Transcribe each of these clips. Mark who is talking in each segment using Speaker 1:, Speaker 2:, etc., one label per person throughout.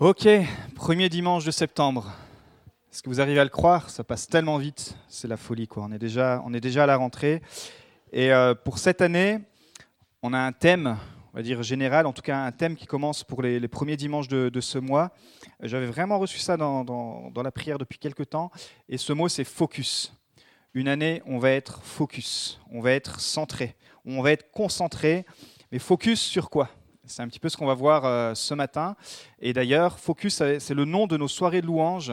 Speaker 1: Ok, premier dimanche de septembre. Est-ce que vous arrivez à le croire? Ça passe tellement vite, c'est la folie quoi. On est déjà, à la rentrée. Et euh, pour cette année, on a un thème, on va dire général, en tout cas un thème qui commence pour les, premiers dimanches de, ce mois. J'avais vraiment reçu ça dans, dans, la prière depuis quelques temps. Et ce mot, c'est focus. Une année, on va être focus, on va être centré, on va être concentré. Mais focus sur quoi? C'est un petit peu ce qu'on va voir euh, ce matin. Et d'ailleurs, Focus, c'est le nom de nos soirées de louanges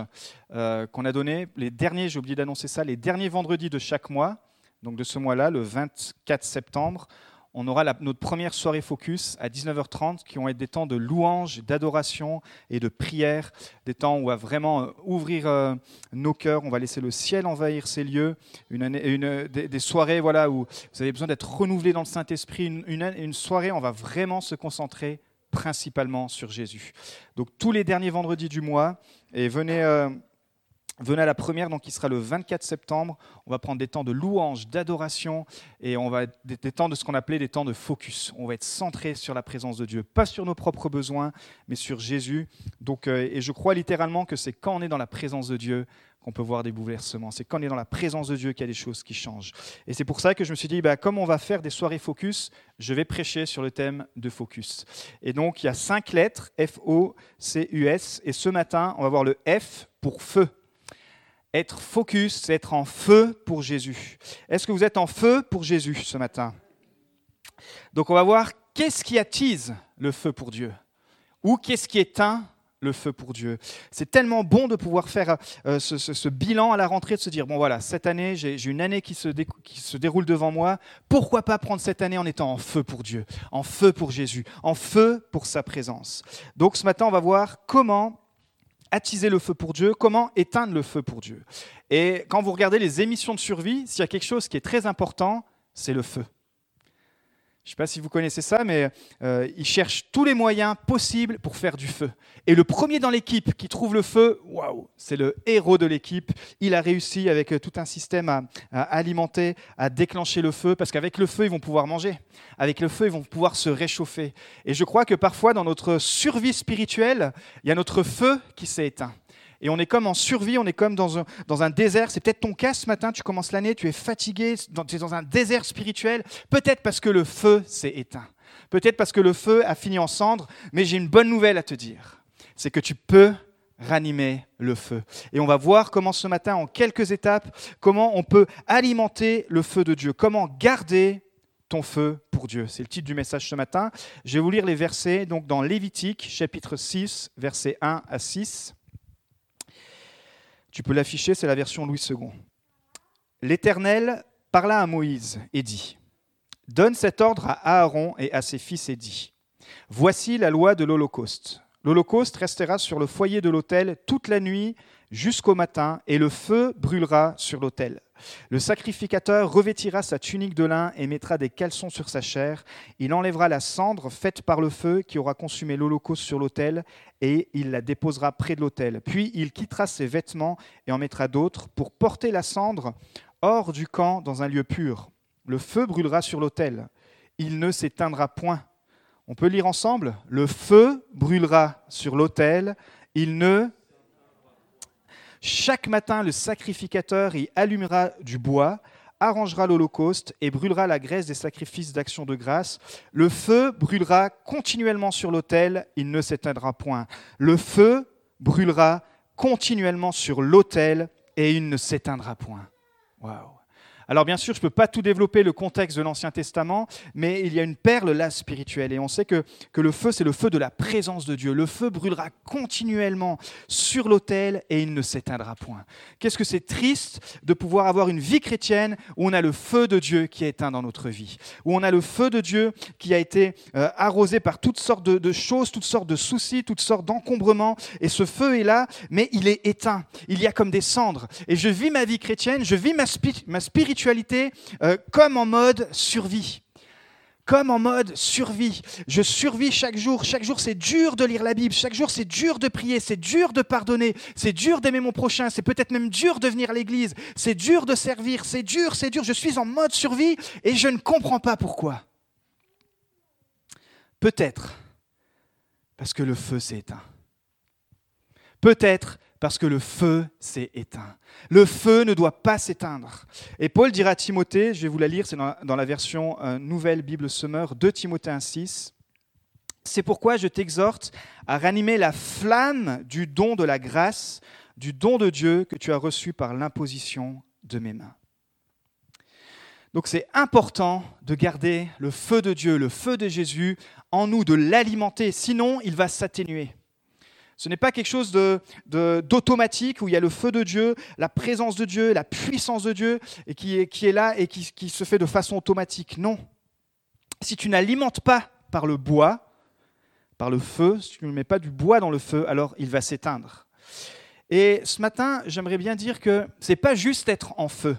Speaker 1: euh, qu'on a donné les derniers, j'ai oublié d'annoncer ça, les derniers vendredis de chaque mois, donc de ce mois-là, le 24 septembre on aura notre première soirée focus à 19h30 qui vont être des temps de louange, d'adoration et de prière, des temps où on va vraiment euh, ouvrir euh, nos cœurs, on va laisser le ciel envahir ces lieux, une, des, soirées voilà, où vous avez besoin d'être renouvelé dans le Saint-Esprit, une, une, soirée où on va vraiment se concentrer principalement sur Jésus. Donc tous les derniers vendredis du mois, et venez... Euh, Venez à la première, donc qui sera le 24 septembre. On va prendre des temps de louange, d'adoration, et on va des, des temps de ce qu'on appelait des temps de focus. On va être centré sur la présence de Dieu, pas sur nos propres besoins, mais sur Jésus. Donc, euh, et je crois littéralement que c'est quand on est dans la présence de Dieu qu'on peut voir des bouleversements. C'est quand on est dans la présence de Dieu qu'il y a des choses qui changent. Et c'est pour ça que je me suis dit, bah, comme on va faire des soirées focus, je vais prêcher sur le thème de focus. Et donc, il y a cinq lettres, F-O-C-U-S, et ce matin, on va voir le F pour feu. Être focus, c'est être en feu pour Jésus. Est-ce que vous êtes en feu pour Jésus ce matin? Donc on va voir qu'est-ce qui attise le feu pour Dieu ou qu'est-ce qui éteint le feu pour Dieu. C'est tellement bon de pouvoir faire euh, ce, bilan à la rentrée, de se dire, bon voilà, cette année, j'ai une année qui se, qui se déroule devant moi, pourquoi pas prendre cette année en étant en feu pour Dieu, en feu pour Jésus, en feu pour sa présence? Donc ce matin, on va voir comment attiser le feu pour Dieu, comment éteindre le feu pour Dieu. Et quand vous regardez les émissions de survie, s'il y a quelque chose qui est très important, c'est le feu. Je ne sais pas si vous connaissez ça, mais euh, ils cherchent tous les moyens possibles pour faire du feu. Et le premier dans l'équipe qui trouve le feu, waouh, c'est le héros de l'équipe. Il a réussi avec euh, tout un système à, alimenter, à déclencher le feu, parce qu'avec le feu, ils vont pouvoir manger. Avec le feu, ils vont pouvoir se réchauffer. Et je crois que parfois, dans notre survie spirituelle, il y a notre feu qui s'est éteint et on est comme en survie, on est comme dans un, dans un désert. C'est peut-être ton cas ce matin, tu commences l'année, tu es fatigué, tu es dans un désert spirituel, peut-être parce que le feu s'est éteint, peut-être parce que le feu a fini en cendres, mais j'ai une bonne nouvelle à te dire, c'est que tu peux ranimer le feu. Et on va voir comment ce matin, en quelques étapes, comment on peut alimenter le feu de Dieu, comment garder ton feu pour Dieu. C'est le titre du message ce matin. Je vais vous lire les versets donc dans Lévitique chapitre 6 versets 1 à 6. Tu peux l'afficher, c'est la version Louis II. L'Éternel parla à Moïse et dit, Donne cet ordre à Aaron et à ses fils et dit, Voici la loi de l'Holocauste. L'Holocauste restera sur le foyer de l'autel toute la nuit jusqu'au matin, et le feu brûlera sur l'autel. Le sacrificateur revêtira sa tunique de lin et mettra des caleçons sur sa chair. Il enlèvera la cendre faite par le feu qui aura consumé l'holocauste sur l'autel et il la déposera près de l'autel. Puis il quittera ses vêtements et en mettra d'autres pour porter la cendre hors du camp dans un lieu pur. Le feu brûlera sur l'autel. Il ne s'éteindra point. On peut lire ensemble Le feu brûlera sur l'autel. Il ne chaque matin, le sacrificateur y allumera du bois, arrangera l'holocauste et brûlera la graisse des sacrifices d'action de grâce. Le feu brûlera continuellement sur l'autel, il ne s'éteindra point. Le feu brûlera continuellement sur l'autel et il ne s'éteindra point. Waouh alors bien sûr, je ne peux pas tout développer le contexte de l'Ancien Testament, mais il y a une perle là spirituelle. Et on sait que, que le feu, c'est le feu de la présence de Dieu. Le feu brûlera continuellement sur l'autel et il ne s'éteindra point. Qu'est-ce que c'est triste de pouvoir avoir une vie chrétienne où on a le feu de Dieu qui est éteint dans notre vie, où on a le feu de Dieu qui a été euh, arrosé par toutes sortes de, choses, toutes sortes de soucis, toutes sortes d'encombrements. Et ce feu est là, mais il est éteint. Il y a comme des cendres. Et je vis ma vie chrétienne, je vis ma, ma spiritualité euh, comme en mode survie. Comme en mode survie. Je survis chaque jour. Chaque jour, c'est dur de lire la Bible. Chaque jour, c'est dur de prier. C'est dur de pardonner. C'est dur d'aimer mon prochain. C'est peut-être même dur de venir à l'église. C'est dur de servir. C'est dur, c'est dur. Je suis en mode survie et je ne comprends pas pourquoi. Peut-être parce que le feu s'est éteint. Peut-être parce que le feu s'est éteint. Le feu ne doit pas s'éteindre. Et Paul dira à Timothée, je vais vous la lire, c'est dans, la version euh, Nouvelle Bible Semeur, 2 Timothée 1,6. C'est pourquoi je t'exhorte à ranimer la flamme du don de la grâce, du don de Dieu que tu as reçu par l'imposition de mes mains. Donc c'est important de garder le feu de Dieu, le feu de Jésus en nous, de l'alimenter, sinon il va s'atténuer. Ce n'est pas quelque chose d'automatique où il y a le feu de Dieu, la présence de Dieu, la puissance de Dieu, et qui est, là et qui, se fait de façon automatique. Non. Si tu n'alimentes pas par le bois, par le feu, si tu ne mets pas du bois dans le feu, alors il va s'éteindre. Et ce matin, j'aimerais bien dire que ce n'est pas juste être en feu.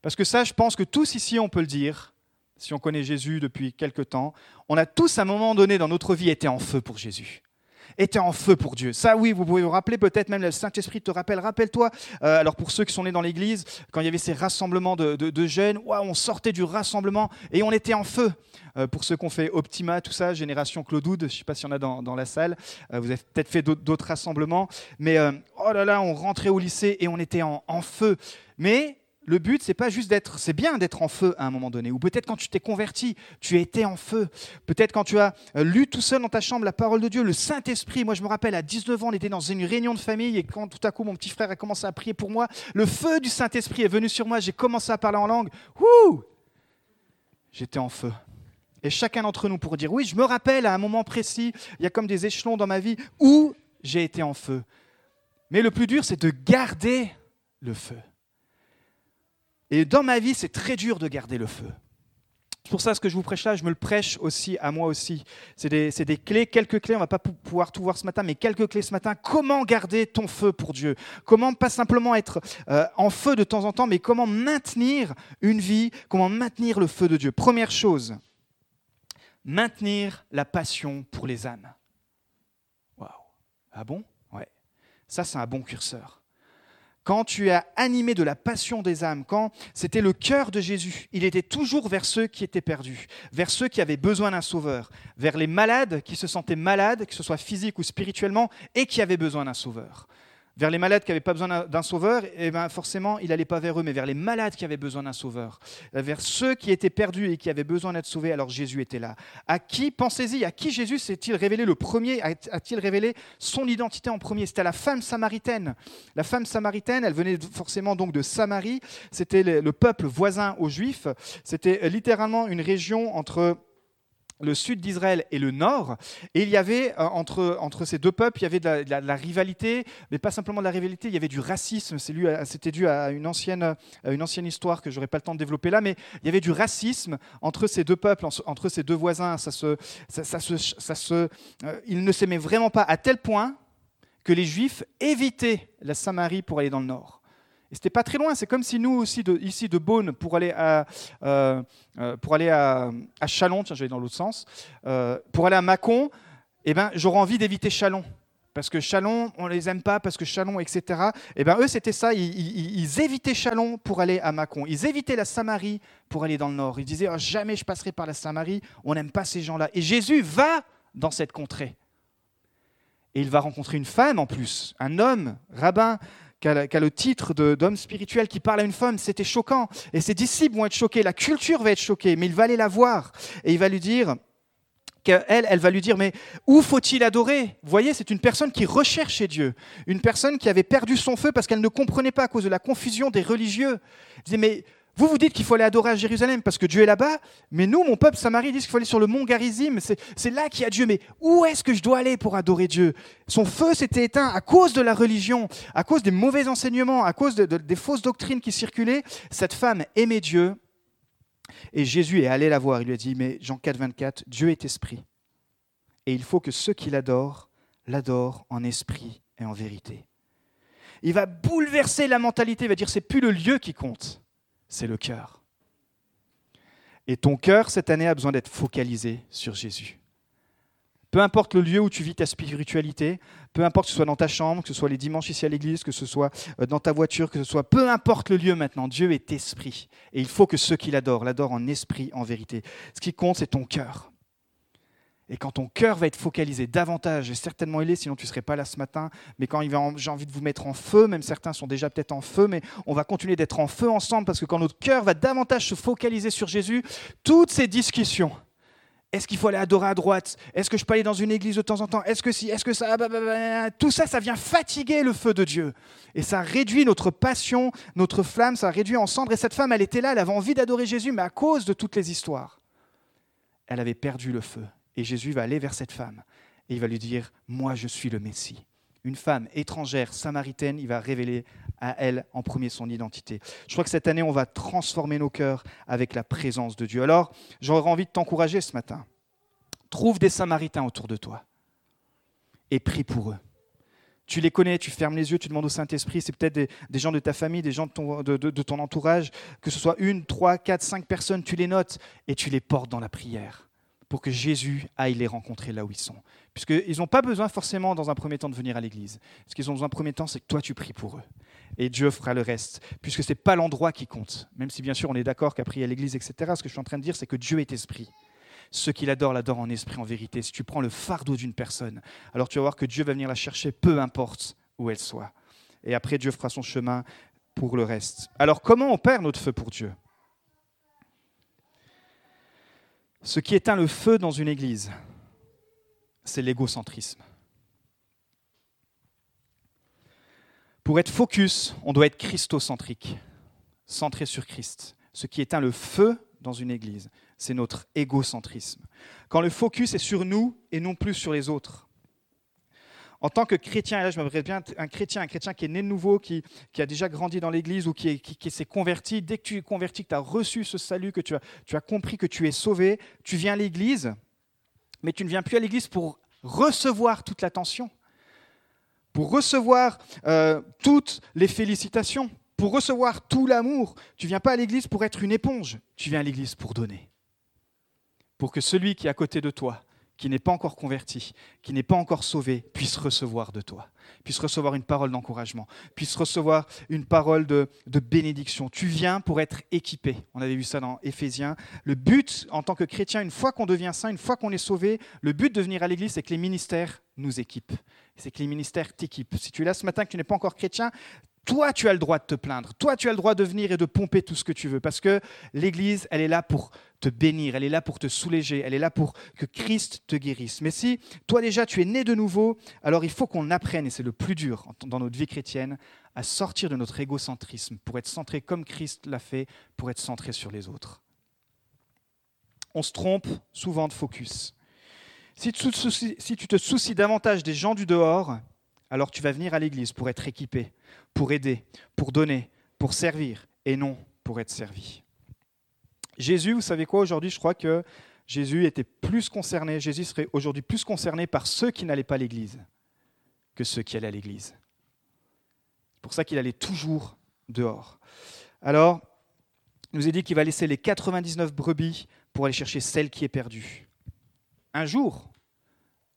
Speaker 1: Parce que ça, je pense que tous ici, on peut le dire, si on connaît Jésus depuis quelque temps, on a tous à un moment donné dans notre vie été en feu pour Jésus était en feu pour Dieu. Ça, oui, vous pouvez vous rappeler, peut-être même le Saint-Esprit te rappelle. Rappelle-toi, euh, alors pour ceux qui sont nés dans l'Église, quand il y avait ces rassemblements de, jeunes, on sortait du rassemblement et on était en feu. Euh, pour ceux qui ont fait Optima, tout ça, Génération Claude je ne sais pas s'il y en a dans, la salle, euh, vous avez peut-être fait d'autres rassemblements, mais oh là là, on rentrait au lycée et on était en, en feu. Mais le but, c'est pas juste d'être, c'est bien d'être en feu à un moment donné, ou peut-être quand tu t'es converti, tu étais en feu. Peut-être quand tu as euh, lu tout seul dans ta chambre la parole de Dieu, le Saint-Esprit. Moi, je me rappelle, à 19 ans, on était dans une réunion de famille, et quand tout à coup, mon petit frère a commencé à prier pour moi, le feu du Saint-Esprit est venu sur moi, j'ai commencé à parler en langue. Ouh J'étais en feu. Et chacun d'entre nous pour dire, oui, je me rappelle à un moment précis, il y a comme des échelons dans ma vie où j'ai été en feu. Mais le plus dur, c'est de garder le feu. Et dans ma vie, c'est très dur de garder le feu. C'est pour ça ce que je vous prêche là, je me le prêche aussi à moi aussi. C'est des, clés, quelques clés, on va pas pouvoir tout voir ce matin, mais quelques clés ce matin. Comment garder ton feu pour Dieu? Comment pas simplement être euh, en feu de temps en temps, mais comment maintenir une vie, comment maintenir le feu de Dieu? Première chose, maintenir la passion pour les âmes. Waouh Ah bon? Ouais. Ça, c'est un bon curseur quand tu es animé de la passion des âmes, quand c'était le cœur de Jésus, il était toujours vers ceux qui étaient perdus, vers ceux qui avaient besoin d'un sauveur, vers les malades qui se sentaient malades, que ce soit physique ou spirituellement, et qui avaient besoin d'un sauveur vers les malades qui n'avaient pas besoin d'un sauveur, et eh ben forcément, il n'allait pas vers eux, mais vers les malades qui avaient besoin d'un sauveur. Euh, vers ceux qui étaient perdus et qui avaient besoin d'être sauvés, alors Jésus était là. À qui, pensez-y, à qui Jésus s'est-il révélé le premier? A-t-il révélé son identité en premier? C'était à la femme samaritaine. La femme samaritaine, elle venait forcément donc de Samarie, c'était le peuple voisin aux Juifs. C'était littéralement une région entre le sud d'Israël et le nord. Et il y avait, euh, entre, entre ces deux peuples, il y avait de la, rivalité, mais pas simplement de la rivalité, il y avait du racisme. C'était dû à une ancienne, une ancienne histoire que j'aurais pas le temps de développer là, mais il y avait du racisme entre ces deux peuples, entre ces deux voisins. Ça se, ça, se, ça se, euh, ils ne s'aimaient vraiment pas à tel point que les Juifs évitaient la Samarie pour aller dans le nord. C'était pas très loin. C'est comme si nous aussi, ici de Beaune, pour aller à, euh, euh, pour aller à Chalon, tiens, je vais dans l'autre sens, euh, pour aller à Mâcon, eh ben, j'aurais envie d'éviter Chalon. Parce que Chalon, on les aime pas, parce que Chalon, etc. Eh ben, eux, c'était ça. Ils, évitaient Chalon pour aller à Mâcon. Ils évitaient la Samarie pour aller dans le nord. Ils disaient oh, jamais je passerai par la Samarie. On n'aime pas ces gens-là. Et Jésus va dans cette contrée. Et il va rencontrer une femme en plus, un homme, rabbin, qui a, le titre d'homme spirituel qui parle à une femme, c'était choquant. Et ses disciples vont être choqués, la culture va être choquée, mais il va aller la voir et il va lui dire qu'elle, elle va lui dire, mais où faut-il adorer? Vous voyez, c'est une personne qui recherchait Dieu, une personne qui avait perdu son feu parce qu'elle ne comprenait pas à cause de la confusion des religieux. Elle disait, mais vous vous dites qu'il faut aller adorer à Jérusalem parce que Dieu est là-bas, mais nous, mon peuple Samarie, dit qu'il faut aller sur le mont Garizim. C'est là qu'il y a Dieu. Mais où est-ce que je dois aller pour adorer Dieu? Son feu s'était éteint à cause de la religion, à cause des mauvais enseignements, à cause des fausses doctrines qui circulaient. Cette femme aimait Dieu. Et Jésus est allé la voir. Il lui a dit, mais Jean 4, 24, Dieu est esprit. Et il faut que ceux qui l'adorent, l'adorent en esprit et en vérité. Il va bouleverser la mentalité, il va dire, c'est plus le lieu qui compte c'est le cœur. Et ton cœur, cette année, a besoin d'être focalisé sur Jésus. Peu importe le lieu où tu vis ta spiritualité, peu importe que ce soit dans ta chambre, que ce soit les dimanches ici à l'église, que ce soit euh, dans ta voiture, que ce soit, peu importe le lieu maintenant, Dieu est esprit. Et il faut que ceux qui l'adorent, l'adorent en esprit, en vérité. Ce qui compte, c'est ton cœur. Et quand ton cœur va être focalisé davantage, et certainement il est, sinon tu ne serais pas là ce matin, mais quand j'ai envie de vous mettre en feu, même certains sont déjà peut-être en feu, mais on va continuer d'être en feu ensemble, parce que quand notre cœur va davantage se focaliser sur Jésus, toutes ces discussions, est-ce qu'il faut aller adorer à droite? Est-ce que je peux aller dans une église de temps en temps? Est-ce que si Est-ce que ça bah, bah, bah, Tout ça, ça vient fatiguer le feu de Dieu. Et ça réduit notre passion, notre flamme, ça réduit en cendres. Et cette femme, elle était là, elle avait envie d'adorer Jésus, mais à cause de toutes les histoires, elle avait perdu le feu. Et Jésus va aller vers cette femme et il va lui dire, moi je suis le Messie. Une femme étrangère, samaritaine, il va révéler à elle en premier son identité. Je crois que cette année, on va transformer nos cœurs avec la présence de Dieu. Alors, j'aurais envie de t'encourager ce matin. Trouve des samaritains autour de toi et prie pour eux. Tu les connais, tu fermes les yeux, tu demandes au Saint-Esprit, c'est peut-être des, gens de ta famille, des gens de ton, entourage, que ce soit une, trois, quatre, cinq personnes, tu les notes et tu les portes dans la prière pour que Jésus aille les rencontrer là où ils sont. Puisqu'ils n'ont pas besoin forcément dans un premier temps de venir à l'église. Ce qu'ils ont besoin en premier temps, c'est que toi tu pries pour eux. Et Dieu fera le reste. Puisque ce n'est pas l'endroit qui compte. Même si bien sûr on est d'accord qu'à prier à l'église, etc. Ce que je suis en train de dire, c'est que Dieu est esprit. Ceux qui l'adorent, l'adorent en esprit, en vérité. Si tu prends le fardeau d'une personne, alors tu vas voir que Dieu va venir la chercher, peu importe où elle soit. Et après, Dieu fera son chemin pour le reste. Alors comment on perd notre feu pour Dieu? Ce qui éteint le feu dans une église, c'est l'égocentrisme. Pour être focus, on doit être christocentrique, centré sur Christ. Ce qui éteint le feu dans une église, c'est notre égocentrisme. Quand le focus est sur nous et non plus sur les autres. En tant que chrétien, et là je m'adresse bien un chrétien, un chrétien qui est né de nouveau, qui, a déjà grandi dans l'église ou qui, s'est converti, dès que tu es converti, que tu as reçu ce salut, que tu as, tu as compris que tu es sauvé, tu viens à l'église, mais tu ne viens plus à l'église pour recevoir toute l'attention, pour recevoir euh, toutes les félicitations, pour recevoir tout l'amour. Tu viens pas à l'église pour être une éponge, tu viens à l'église pour donner. Pour que celui qui est à côté de toi qui n'est pas encore converti, qui n'est pas encore sauvé, puisse recevoir de toi, puisse recevoir une parole d'encouragement, puisse recevoir une parole de, bénédiction. Tu viens pour être équipé. On avait vu ça dans Éphésiens. Le but, en tant que chrétien, une fois qu'on devient saint, une fois qu'on est sauvé, le but de venir à l'église, c'est que les ministères nous équipent. C'est que les ministères t'équipent. Si tu es là ce matin, que tu n'es pas encore chrétien, toi, tu as le droit de te plaindre. Toi, tu as le droit de venir et de pomper tout ce que tu veux. Parce que l'Église, elle est là pour te bénir, elle est là pour te soulager, elle est là pour que Christ te guérisse. Mais si toi déjà, tu es né de nouveau, alors il faut qu'on apprenne, et c'est le plus dur dans notre vie chrétienne, à sortir de notre égocentrisme pour être centré comme Christ l'a fait, pour être centré sur les autres. On se trompe souvent de focus. Si tu, si tu te soucies davantage des gens du dehors, alors tu vas venir à l'église pour être équipé, pour aider, pour donner, pour servir, et non pour être servi. Jésus, vous savez quoi, aujourd'hui, je crois que Jésus était plus concerné, Jésus serait aujourd'hui plus concerné par ceux qui n'allaient pas à l'église que ceux qui allaient à l'église. C'est pour ça qu'il allait toujours dehors. Alors, il nous a dit qu'il va laisser les 99 brebis pour aller chercher celle qui est perdue. Un jour,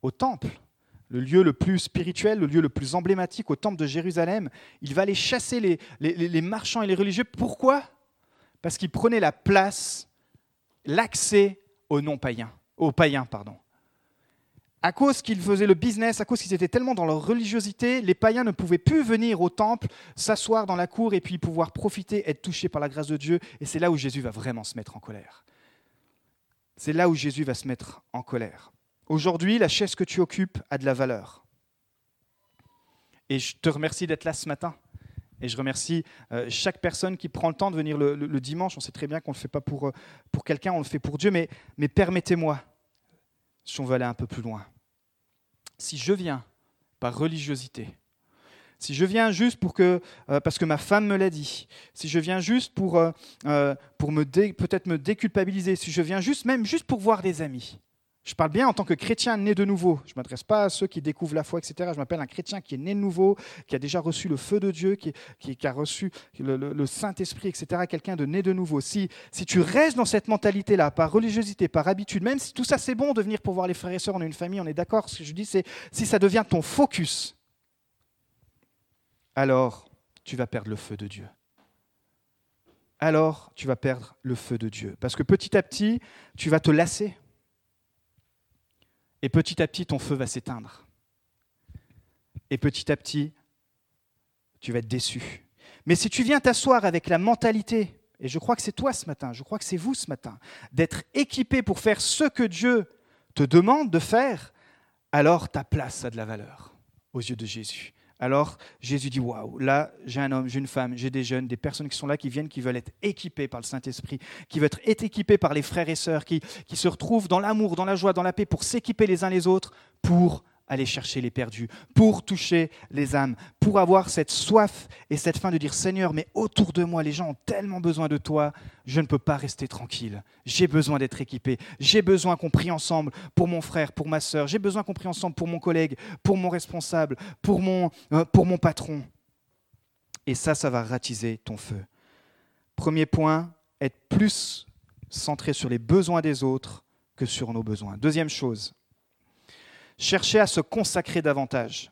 Speaker 1: au temple, le lieu le plus spirituel, le lieu le plus emblématique au temple de Jérusalem. Il va aller chasser les, marchands et les religieux. Pourquoi? Parce qu'ils prenaient la place, l'accès aux non-païens, aux païens, pardon. À cause qu'ils faisaient le business, à cause qu'ils étaient tellement dans leur religiosité, les païens ne pouvaient plus venir au temple, s'asseoir dans la cour et puis pouvoir profiter, être touchés par la grâce de Dieu. Et c'est là où Jésus va vraiment se mettre en colère. C'est là où Jésus va se mettre en colère. Aujourd'hui, la chaise que tu occupes a de la valeur. Et je te remercie d'être là ce matin. Et je remercie euh, chaque personne qui prend le temps de venir le, dimanche. On sait très bien qu'on ne le fait pas pour, euh, pour quelqu'un, on le fait pour Dieu. Mais, mais permettez-moi, si on veut aller un peu plus loin, si je viens par religiosité, si je viens juste pour que, euh, parce que ma femme me l'a dit, si je viens juste pour, pour peut-être me déculpabiliser, si je viens juste même juste pour voir des amis, je parle bien en tant que chrétien né de nouveau. Je ne m'adresse pas à ceux qui découvrent la foi, etc. Je m'appelle un chrétien qui est né de nouveau, qui a déjà reçu le feu de Dieu, qui, a reçu le, Saint-Esprit, etc. Quelqu'un de né de nouveau. Si, si tu restes dans cette mentalité-là, par religiosité, par habitude, même si tout ça c'est bon de venir pour voir les frères et sœurs, on est une famille, on est d'accord, ce que je dis c'est si ça devient ton focus, alors tu vas perdre le feu de Dieu alors tu vas perdre le feu de Dieu. Parce que petit à petit, tu vas te lasser Et petit à petit, ton feu va s'éteindre. Et petit à petit, tu vas être déçu. Mais si tu viens t'asseoir avec la mentalité, et je crois que c'est toi ce matin, je crois que c'est vous ce matin, d'être équipé pour faire ce que Dieu te demande de faire, alors ta place a de la valeur aux yeux de Jésus. Alors Jésus dit Waouh, là j'ai un homme, j'ai une femme, j'ai des jeunes, des personnes qui sont là, qui viennent, qui veulent être équipés par le Saint-Esprit, qui veulent être équipés par les frères et sœurs, qui, qui se retrouvent dans l'amour, dans la joie, dans la paix, pour s'équiper les uns les autres, pour aller chercher les perdus, pour toucher les âmes, pour avoir cette soif et cette faim de dire Seigneur, mais autour de moi, les gens ont tellement besoin de toi, je ne peux pas rester tranquille. J'ai besoin d'être équipé. J'ai besoin qu'on prie ensemble pour mon frère, pour ma sœur. J'ai besoin qu'on prie ensemble pour mon collègue, pour mon responsable, pour mon, euh, pour mon patron. Et ça, ça va ratiser ton feu. Premier point, être plus centré sur les besoins des autres que sur nos besoins. Deuxième chose, chercher à se consacrer davantage.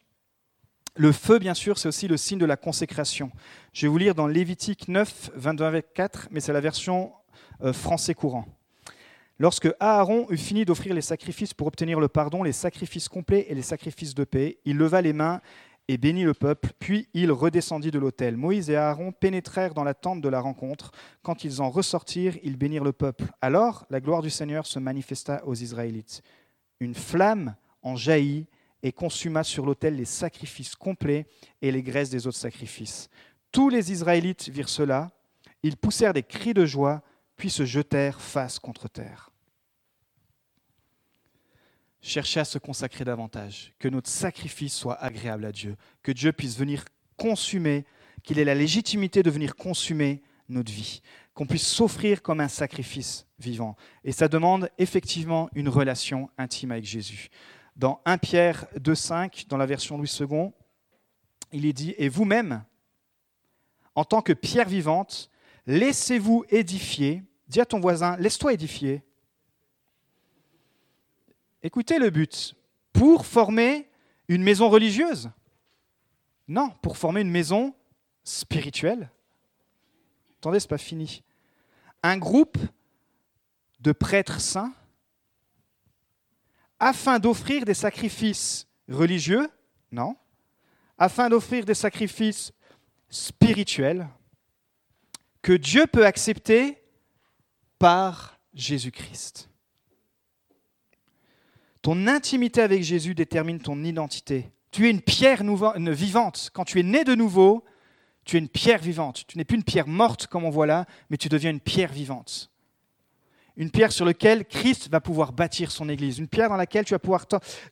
Speaker 1: Le feu, bien sûr, c'est aussi le signe de la consécration. Je vais vous lire dans Lévitique 9, 22 24, mais c'est la version euh, français courant. Lorsque Aaron eut fini d'offrir les sacrifices pour obtenir le pardon, les sacrifices complets et les sacrifices de paix, il leva les mains et bénit le peuple, puis il redescendit de l'autel. Moïse et Aaron pénétrèrent dans la tente de la rencontre. Quand ils en ressortirent, ils bénirent le peuple. Alors la gloire du Seigneur se manifesta aux Israélites. Une flamme en jaillit et consuma sur l'autel les sacrifices complets et les graisses des autres sacrifices. Tous les Israélites virent cela, ils poussèrent des cris de joie, puis se jetèrent face contre terre. Cherchez à se consacrer davantage, que notre sacrifice soit agréable à Dieu, que Dieu puisse venir consumer, qu'il ait la légitimité de venir consumer notre vie, qu'on puisse s'offrir comme un sacrifice vivant. Et ça demande effectivement une relation intime avec Jésus dans 1 Pierre 2,5, dans la version Louis II, il est dit Et vous-même, en tant que pierre vivante, laissez-vous édifier. Dis à ton voisin Laisse-toi édifier. Écoutez le but. Pour former une maison religieuse Non, pour former une maison spirituelle. Attendez, ce n'est pas fini. Un groupe de prêtres saints afin d'offrir des sacrifices religieux, non, afin d'offrir des sacrifices spirituels que Dieu peut accepter par Jésus-Christ. Ton intimité avec Jésus détermine ton identité. Tu es une pierre vivante. Quand tu es né de nouveau, tu es une pierre vivante. Tu n'es plus une pierre morte comme on voit là, mais tu deviens une pierre vivante une pierre sur laquelle Christ va pouvoir bâtir son Église, une pierre dans laquelle tu vas pouvoir,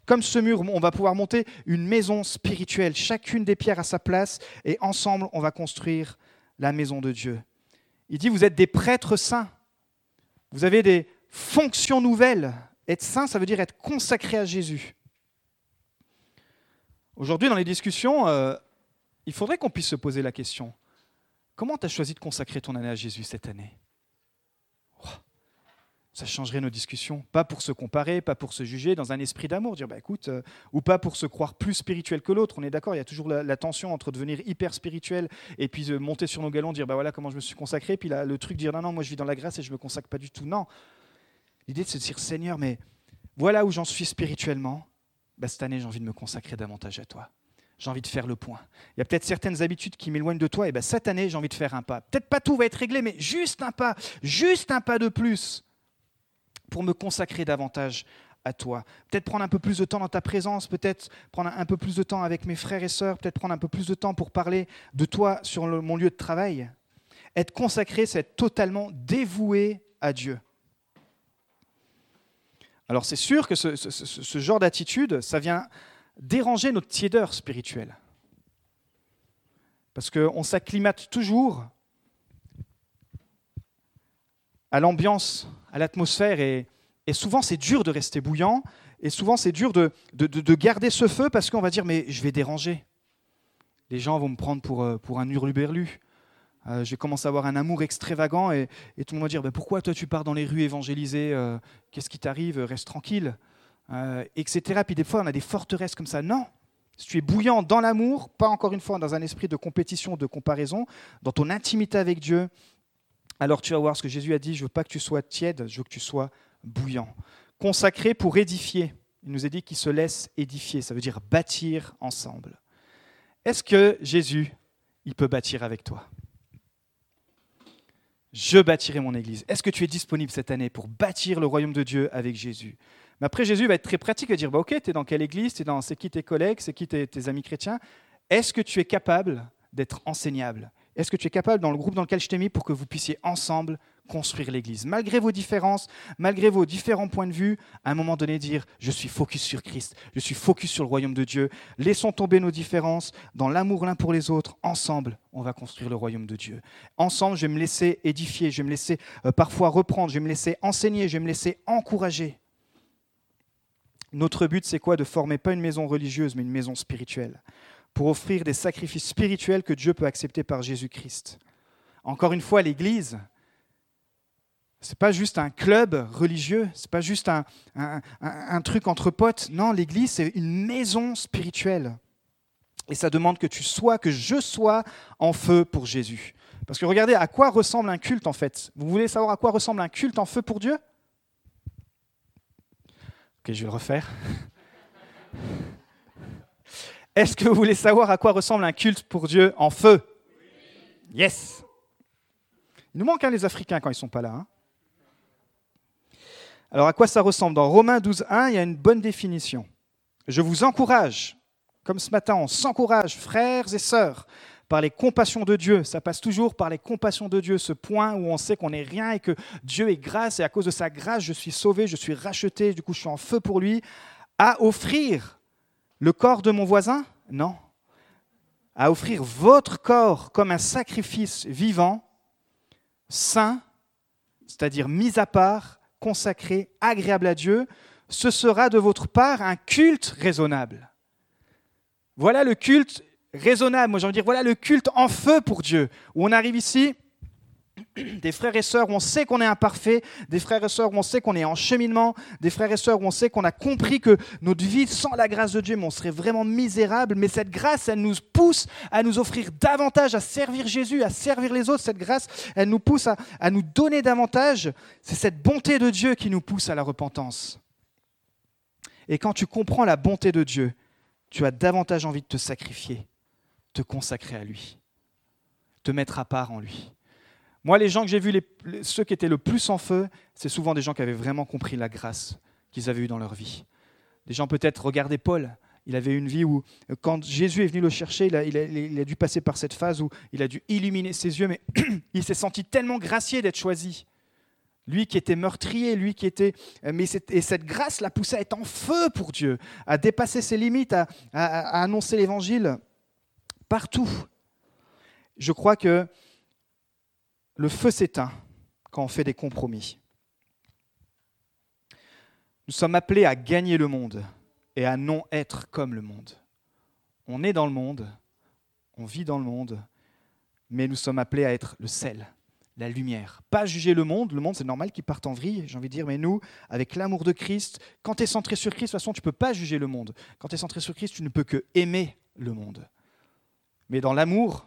Speaker 1: comme ce mur, on va pouvoir monter une maison spirituelle, chacune des pierres à sa place, et ensemble, on va construire la maison de Dieu. Il dit, vous êtes des prêtres saints, vous avez des fonctions nouvelles. Être saint, ça veut dire être consacré à Jésus. Aujourd'hui, dans les discussions, euh, il faudrait qu'on puisse se poser la question, comment tu choisi de consacrer ton année à Jésus cette année? Ça changerait nos discussions. Pas pour se comparer, pas pour se juger, dans un esprit d'amour, dire bah écoute, euh, ou pas pour se croire plus spirituel que l'autre. On est d'accord, il y a toujours la, tension entre devenir hyper spirituel et puis euh, monter sur nos galons, dire bah voilà comment je me suis consacré, puis le truc dire non non, moi je vis dans la grâce et je me consacre pas du tout. Non, l'idée de se dire Seigneur, mais voilà où j'en suis spirituellement. Bah, cette année j'ai envie de me consacrer davantage à toi. J'ai envie de faire le point. Il y a peut-être certaines habitudes qui m'éloignent de toi, et ben cette année j'ai envie de faire un pas. Peut-être pas tout va être réglé, mais juste un pas, juste un pas de plus pour me consacrer davantage à toi. Peut-être prendre un peu plus de temps dans ta présence, peut-être prendre un peu plus de temps avec mes frères et sœurs, peut-être prendre un peu plus de temps pour parler de toi sur mon lieu de travail. Être consacré, c'est être totalement dévoué à Dieu. Alors c'est sûr que ce, genre d'attitude, ça vient déranger notre tiédeur spirituel. Parce qu'on s'acclimate toujours à l'ambiance, à l'atmosphère, et, souvent c'est dur de rester bouillant, et souvent c'est dur de, de, garder ce feu parce qu'on va dire mais je vais déranger. Les gens vont me prendre pour, euh, pour un hurluberlu. Euh, j'ai commencé à avoir un amour extravagant et, tout le monde va dire pourquoi toi tu pars dans les rues évangéliser euh, Qu'est-ce qui t'arrive Reste tranquille, etc. Puis des fois on a des forteresses comme ça. Non, si tu es bouillant dans l'amour, pas encore une fois dans un esprit de compétition, de comparaison, dans ton intimité avec Dieu, alors tu vas voir ce que Jésus a dit, je veux pas que tu sois tiède, je veux que tu sois bouillant. Consacré pour édifier. Il nous est dit qu'il se laisse édifier, ça veut dire bâtir ensemble. Est-ce que Jésus, il peut bâtir avec toi? Je bâtirai mon Église. Est-ce que tu es disponible cette année pour bâtir le royaume de Dieu avec Jésus? Mais après, Jésus va être très pratique et dire, bah, ok, tu es dans quelle Église? C'est qui tes collègues? C'est qui tes, tes amis chrétiens? Est-ce que tu es capable d'être enseignable? Est-ce que tu es capable, dans le groupe dans lequel je t'ai mis, pour que vous puissiez ensemble construire l'Église? Malgré vos différences, malgré vos différents points de vue, à un moment donné dire, je suis focus sur Christ, je suis focus sur le royaume de Dieu. Laissons tomber nos différences dans l'amour l'un pour les autres. Ensemble, on va construire le royaume de Dieu. Ensemble, je vais me laisser édifier, je vais me laisser euh, parfois reprendre, je vais me laisser enseigner, je vais me laisser encourager. Notre but, c'est quoi? De former pas une maison religieuse, mais une maison spirituelle, pour offrir des sacrifices spirituels que Dieu peut accepter par Jésus-Christ. Encore une fois, l'Église, n'est pas juste un club religieux, c'est pas juste un, un, truc entre potes. Non, l'Église, c'est une maison spirituelle. Et ça demande que tu sois, que je sois en feu pour Jésus. Parce que regardez, à quoi ressemble un culte en fait? Vous voulez savoir à quoi ressemble un culte en feu pour Dieu? Ok, je vais le refaire. Est-ce que vous voulez savoir à quoi ressemble un culte pour Dieu en feu? Yes Il nous manque hein, les Africains quand ils ne sont pas là. Hein. Alors à quoi ça ressemble? Dans Romains 12, 1, il y a une bonne définition. Je vous encourage, comme ce matin, on s'encourage, frères et sœurs, par les compassions de Dieu. Ça passe toujours par les compassions de Dieu, ce point où on sait qu'on n'est rien et que Dieu est grâce et à cause de sa grâce, je suis sauvé, je suis racheté, du coup je suis en feu pour lui, à offrir le corps de mon voisin? Non. À offrir votre corps comme un sacrifice vivant, saint, c'est-à-dire mis à part, consacré, agréable à Dieu, ce sera de votre part un culte raisonnable. Voilà le culte raisonnable, moi j'ai envie dire, voilà le culte en feu pour Dieu, où on arrive ici, des frères et sœurs où on sait qu'on est imparfait, des frères et sœurs où on sait qu'on est en cheminement, des frères et sœurs où on sait qu'on a compris que notre vie sans la grâce de Dieu, on serait vraiment misérable, mais cette grâce, elle nous pousse à nous offrir davantage, à servir Jésus, à servir les autres. Cette grâce, elle nous pousse à, à nous donner davantage. C'est cette bonté de Dieu qui nous pousse à la repentance. Et quand tu comprends la bonté de Dieu, tu as davantage envie de te sacrifier, te consacrer à lui, te mettre à part en lui. Moi, les gens que j'ai vus, ceux qui étaient le plus en feu, c'est souvent des gens qui avaient vraiment compris la grâce qu'ils avaient eue dans leur vie. Des gens peut-être, regardez Paul, il avait une vie où, quand Jésus est venu le chercher, il a, dû passer par cette phase où il a dû illuminer ses yeux, mais il s'est senti tellement gracié d'être choisi. Lui qui était meurtrier, lui qui était... Mais et cette grâce l'a poussé à être en feu pour Dieu, à dépasser ses limites, à annoncer l'évangile partout. Je crois que le feu s'éteint quand on fait des compromis. Nous sommes appelés à gagner le monde et à non être comme le monde. On est dans le monde, on vit dans le monde, mais nous sommes appelés à être le sel, la lumière. Pas juger le monde, le monde c'est normal qu'il parte en vrille, j'ai envie de dire, mais nous, avec l'amour de Christ, quand tu es centré sur Christ, de toute façon tu ne peux pas juger le monde. Quand tu es centré sur Christ, tu ne peux que aimer le monde. Mais dans l'amour,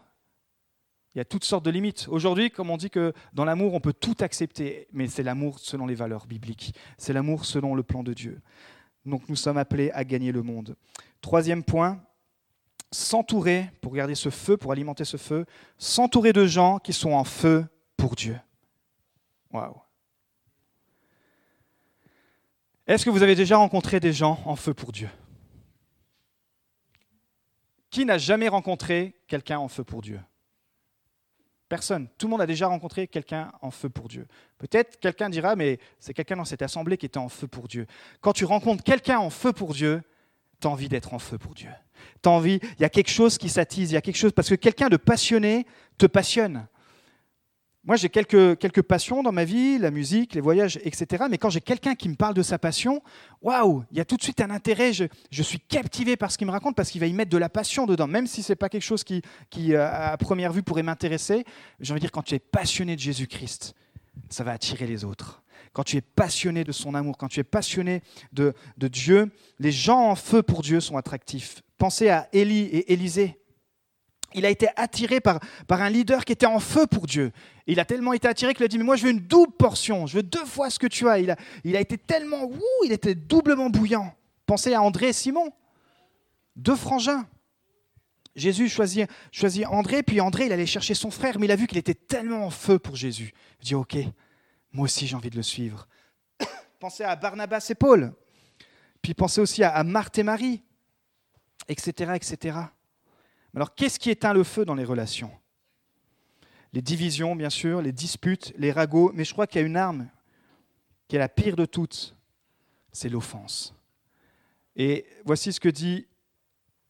Speaker 1: il y a toutes sortes de limites. Aujourd'hui, comme on dit que dans l'amour, on peut tout accepter, mais c'est l'amour selon les valeurs bibliques. C'est l'amour selon le plan de Dieu. Donc nous sommes appelés à gagner le monde. Troisième point, s'entourer, pour garder ce feu, pour alimenter ce feu, s'entourer de gens qui sont en feu pour Dieu. Waouh. Est-ce que vous avez déjà rencontré des gens en feu pour Dieu? Qui n'a jamais rencontré quelqu'un en feu pour Dieu? Personne. Tout le monde a déjà rencontré quelqu'un en feu pour Dieu. Peut-être quelqu'un dira, mais c'est quelqu'un dans cette assemblée qui était en feu pour Dieu. Quand tu rencontres quelqu'un en feu pour Dieu, tu as envie d'être en feu pour Dieu. Tu envie, il y a quelque chose qui s'attise, il y a quelque chose, parce que quelqu'un de passionné te passionne. Moi, j'ai quelques, quelques passions dans ma vie, la musique, les voyages, etc. Mais quand j'ai quelqu'un qui me parle de sa passion, waouh, il y a tout de suite un intérêt. Je, suis captivé par ce qu'il me raconte parce qu'il va y mettre de la passion dedans. Même si ce n'est pas quelque chose qui, qui, euh, à première vue, pourrait m'intéresser, j'ai envie de dire, quand tu es passionné de Jésus-Christ, ça va attirer les autres. Quand tu es passionné de son amour, quand tu es passionné de, de Dieu, les gens en feu pour Dieu sont attractifs. Pensez à Élie et Élisée il a été attiré par, par un leader qui était en feu pour Dieu. Il a tellement été attiré qu'il a dit, mais moi je veux une double portion, je veux deux fois ce que tu as. Il a, il a été tellement, ouh, il était doublement bouillant. Pensez à André et Simon, deux frangins. Jésus choisit, choisit André, puis André, il allait chercher son frère, mais il a vu qu'il était tellement en feu pour Jésus. Il dit, ok, moi aussi j'ai envie de le suivre. pensez à Barnabas et Paul, puis pensez aussi à, Marthe et Marie, etc., etc. Alors qu'est-ce qui éteint le feu dans les relations? Les divisions, bien sûr, les disputes, les ragots, mais je crois qu'il y a une arme qui est la pire de toutes, c'est l'offense. Et voici ce que dit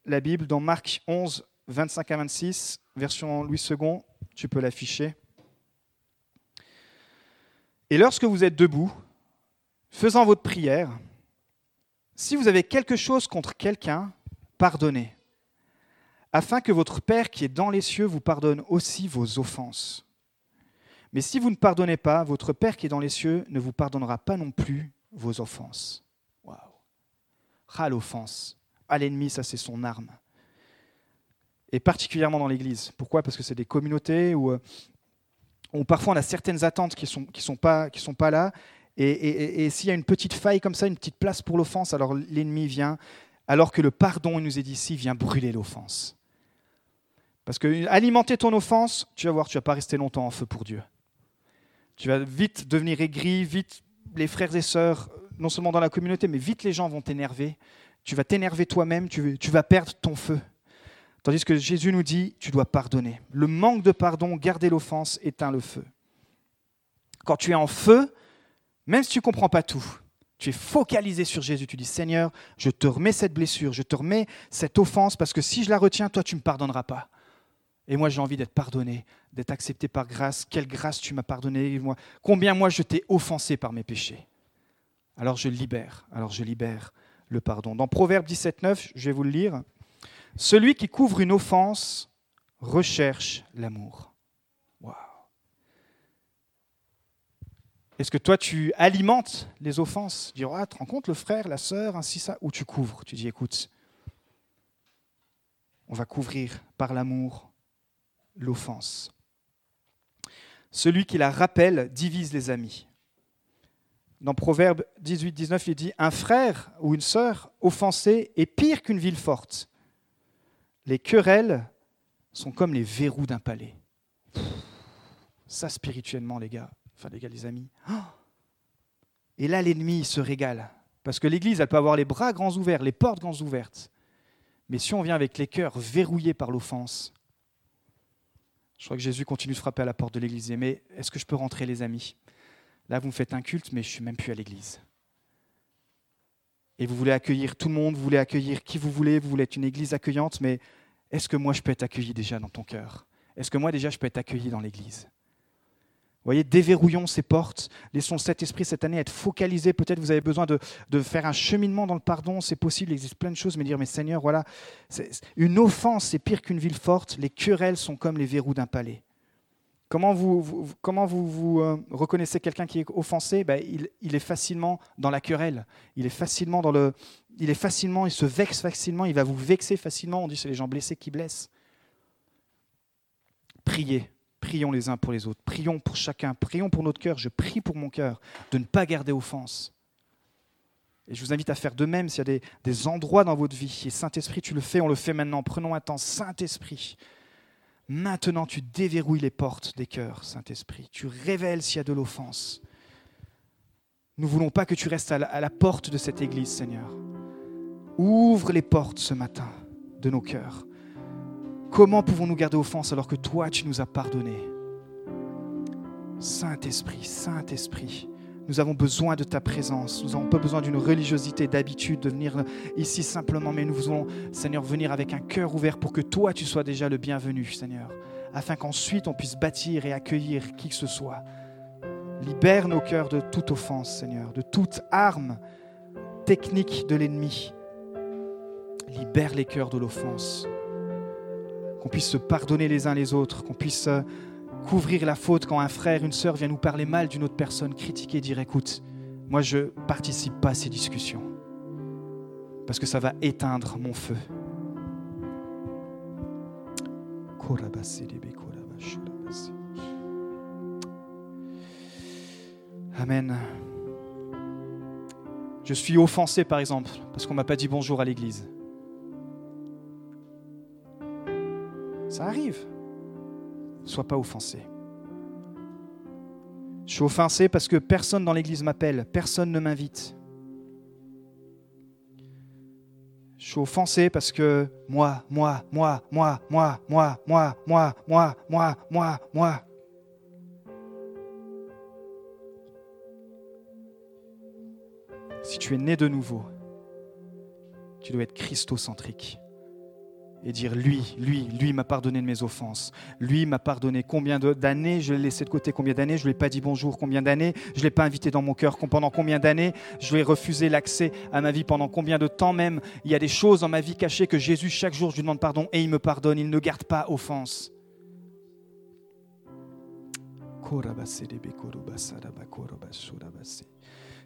Speaker 1: la Bible dans Marc 11, 25 à 26, version Louis II, tu peux l'afficher. Et lorsque vous êtes debout, faisant votre prière, si vous avez quelque chose contre quelqu'un, pardonnez, afin que votre Père qui est dans les cieux vous pardonne aussi vos offenses. Mais si vous ne pardonnez pas, votre Père qui est dans les cieux ne vous pardonnera pas non plus vos offenses. Waouh! Ah, l'offense à l'ennemi, ça c'est son arme. Et particulièrement dans l'Église. Pourquoi? Parce que c'est des communautés où, euh, où, parfois on a certaines attentes qui ne sont, qui sont, pas, sont pas là. Et, s'il y a une petite faille comme ça, une petite place pour l'offense, alors l'ennemi vient, alors que le pardon, il nous est dit ici, vient brûler l'offense. Parce que alimenter ton offense, tu vas voir, tu vas pas rester longtemps en feu pour Dieu. Tu vas vite devenir aigri, vite les frères et sœurs, non seulement dans la communauté, mais vite les gens vont t'énerver tu vas t'énerver toi-même, tu, vas perdre ton feu. Tandis que Jésus nous dit, tu dois pardonner. Le manque de pardon, garder l'offense, éteint le feu. Quand tu es en feu, même si tu ne comprends pas tout, tu es focalisé sur Jésus. Tu dis, Seigneur, je te remets cette blessure, je te remets cette offense, parce que si je la retiens, toi, tu ne me pardonneras pas. Et moi, j'ai envie d'être pardonné, d'être accepté par grâce. Quelle grâce tu m'as pardonné moi. Combien moi, je t'ai offensé par mes péchés. Alors je libère, alors je libère le pardon. Dans Proverbe 17.9, je vais vous le lire. Celui qui couvre une offense recherche l'amour. Est-ce que toi, tu alimentes les offenses? Tu dis, te rends compte, le frère, la sœur, ainsi ça Ou tu couvres? Tu dis, écoute, on va couvrir par l'amour l'offense. Celui qui la rappelle divise les amis. Dans Proverbe 18, 19, il dit Un frère ou une sœur offensée est pire qu'une ville forte. Les querelles sont comme les verrous d'un palais. Ça, spirituellement, les gars, enfin, les les amis. Et là, l'ennemi se régale. Parce que l'Église, elle peut avoir les bras grands ouverts, les portes grands ouvertes. Mais si on vient avec les cœurs verrouillés par l'offense, je crois que Jésus continue de frapper à la porte de l'Église. Mais est-ce que je peux rentrer, les amis? Là, vous me faites un culte, mais je ne suis même plus à l'église. Et vous voulez accueillir tout le monde, vous voulez accueillir qui vous voulez, vous voulez être une église accueillante, mais est-ce que moi je peux être accueilli déjà dans ton cœur? Est-ce que moi déjà je peux être accueilli dans l'église? Voyez, déverrouillons ces portes, laissons cet esprit cette année être focalisé. Peut-être vous avez besoin de, faire un cheminement dans le pardon, c'est possible, il existe plein de choses, mais dire, mais Seigneur, voilà, une offense, c'est pire qu'une ville forte, les querelles sont comme les verrous d'un palais. Comment vous, comment vous, vous euh, reconnaissez quelqu'un qui est offensé? Ben, il, est facilement dans la querelle. Il est facilement dans le. Il est facilement, il se vexe facilement, il va vous vexer facilement. On dit c'est les gens blessés qui blessent. Priez, prions les uns pour les autres. Prions pour chacun. Prions pour notre cœur. Je prie pour mon cœur de ne pas garder offense. Et je vous invite à faire de même s'il y a des, endroits dans votre vie. Et Saint-Esprit, tu le fais, on le fait maintenant. Prenons un temps. Saint-Esprit, Maintenant, tu déverrouilles les portes des cœurs, Saint-Esprit. Tu révèles s'il y a de l'offense. Nous ne voulons pas que tu restes à la, porte de cette église, Seigneur. Ouvre les portes ce matin de nos cœurs. Comment pouvons-nous garder offense alors que toi, tu nous as pardonné Saint-Esprit, Saint-Esprit, nous avons besoin de ta présence. Nous n'avons pas besoin d'une religiosité, d'habitude, de venir ici simplement, mais nous voulons, Seigneur, venir avec un cœur ouvert pour que toi, tu sois déjà le bienvenu, Seigneur, afin qu'ensuite on puisse bâtir et accueillir qui que ce soit. Libère nos cœurs de toute offense, Seigneur, de toute arme technique de l'ennemi. Libère les cœurs de l'offense. Qu'on puisse se pardonner les uns les autres, qu'on puisse couvrir la faute quand un frère, une sœur vient nous parler mal d'une autre personne, critiquer, dire écoute, moi je participe pas à ces discussions parce que ça va éteindre mon feu. Amen. Je suis offensé, par exemple, parce qu'on m'a pas dit bonjour à l'église. Ça arrive. Sois pas offensé. Je suis offensé parce que personne dans l'église m'appelle, personne ne m'invite. Je suis offensé parce que moi, moi, moi, moi, moi, moi, moi, moi, moi, moi, moi, moi. Si tu es né de nouveau, tu dois être christocentrique et dire lui, lui, lui m'a pardonné de mes offenses. Lui m'a pardonné combien d'années je l'ai laissé de côté, combien d'années je ne lui ai pas dit bonjour, combien d'années je ne l'ai pas invité dans mon cœur, pendant combien d'années je lui ai refusé l'accès à ma vie, pendant combien de temps même il y a des choses dans ma vie cachées que Jésus, chaque jour, je lui demande pardon et il me pardonne, il ne garde pas offense.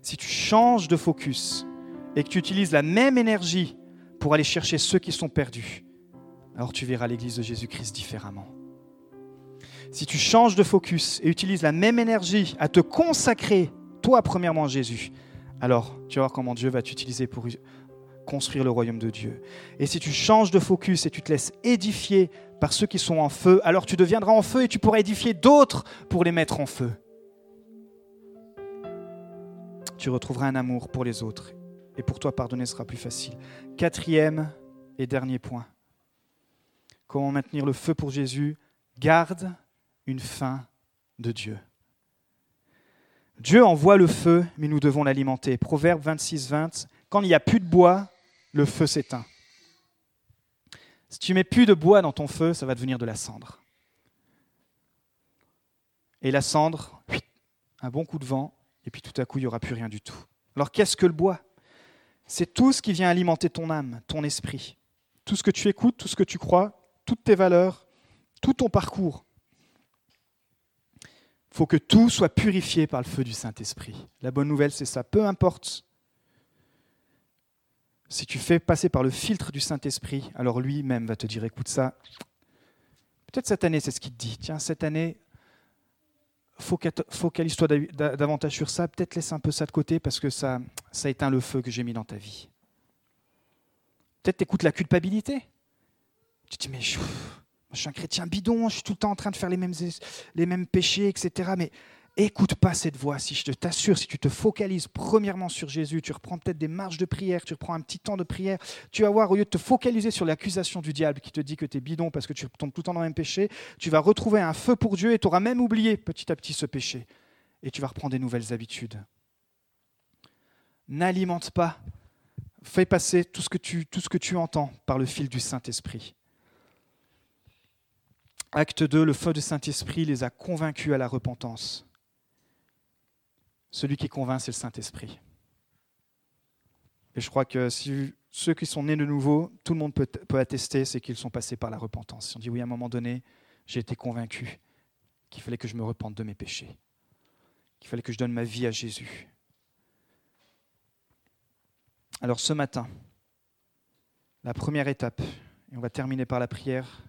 Speaker 1: Si tu changes de focus et que tu utilises la même énergie pour aller chercher ceux qui sont perdus, alors tu verras l'Église de Jésus-Christ différemment. Si tu changes de focus et utilises la même énergie à te consacrer, toi premièrement Jésus, alors tu vas voir comment Dieu va t'utiliser pour construire le royaume de Dieu. Et si tu changes de focus et tu te laisses édifier par ceux qui sont en feu, alors tu deviendras en feu et tu pourras édifier d'autres pour les mettre en feu. Tu retrouveras un amour pour les autres et pour toi pardonner sera plus facile. Quatrième et dernier point. Comment maintenir le feu pour Jésus Garde une faim de Dieu. Dieu envoie le feu, mais nous devons l'alimenter. Proverbe 26, 20. Quand il n'y a plus de bois, le feu s'éteint. Si tu mets plus de bois dans ton feu, ça va devenir de la cendre. Et la cendre, un bon coup de vent, et puis tout à coup, il n'y aura plus rien du tout. Alors qu'est-ce que le bois? C'est tout ce qui vient alimenter ton âme, ton esprit. Tout ce que tu écoutes, tout ce que tu crois, toutes tes valeurs, tout ton parcours. Il faut que tout soit purifié par le feu du Saint-Esprit. La bonne nouvelle, c'est ça. Peu importe si tu fais passer par le filtre du Saint-Esprit, alors lui-même va te dire, écoute ça, peut-être cette année, c'est ce qu'il te dit. Tiens, cette année, focalise-toi davantage sur ça, peut-être laisse un peu ça de côté parce que ça, éteint le feu que j'ai mis dans ta vie. Peut-être écoutes la culpabilité. Tu te dis, mais je, suis un chrétien bidon, je suis tout le temps en train de faire les mêmes, les mêmes péchés, etc. Mais écoute pas cette voix. Si je t'assure, si tu te focalises premièrement sur Jésus, tu reprends peut-être des marges de prière, tu reprends un petit temps de prière, tu vas voir, au lieu de te focaliser sur l'accusation du diable qui te dit que tu es bidon parce que tu tombes tout le temps dans le même péché, tu vas retrouver un feu pour Dieu et tu auras même oublié petit à petit ce péché. Et tu vas reprendre des nouvelles habitudes. N'alimente pas. Fais passer tout ce que tu, tout ce que tu entends par le fil du Saint-Esprit. Acte 2, le feu du Saint-Esprit les a convaincus à la repentance. Celui qui convainc, c'est le Saint-Esprit. Et je crois que si ceux qui sont nés de nouveau, tout le monde peut, attester, c'est qu'ils sont passés par la repentance. On dit oui, à un moment donné, j'ai été convaincu qu'il fallait que je me repente de mes péchés, qu'il fallait que je donne ma vie à Jésus. Alors ce matin, la première étape, et on va terminer par la prière,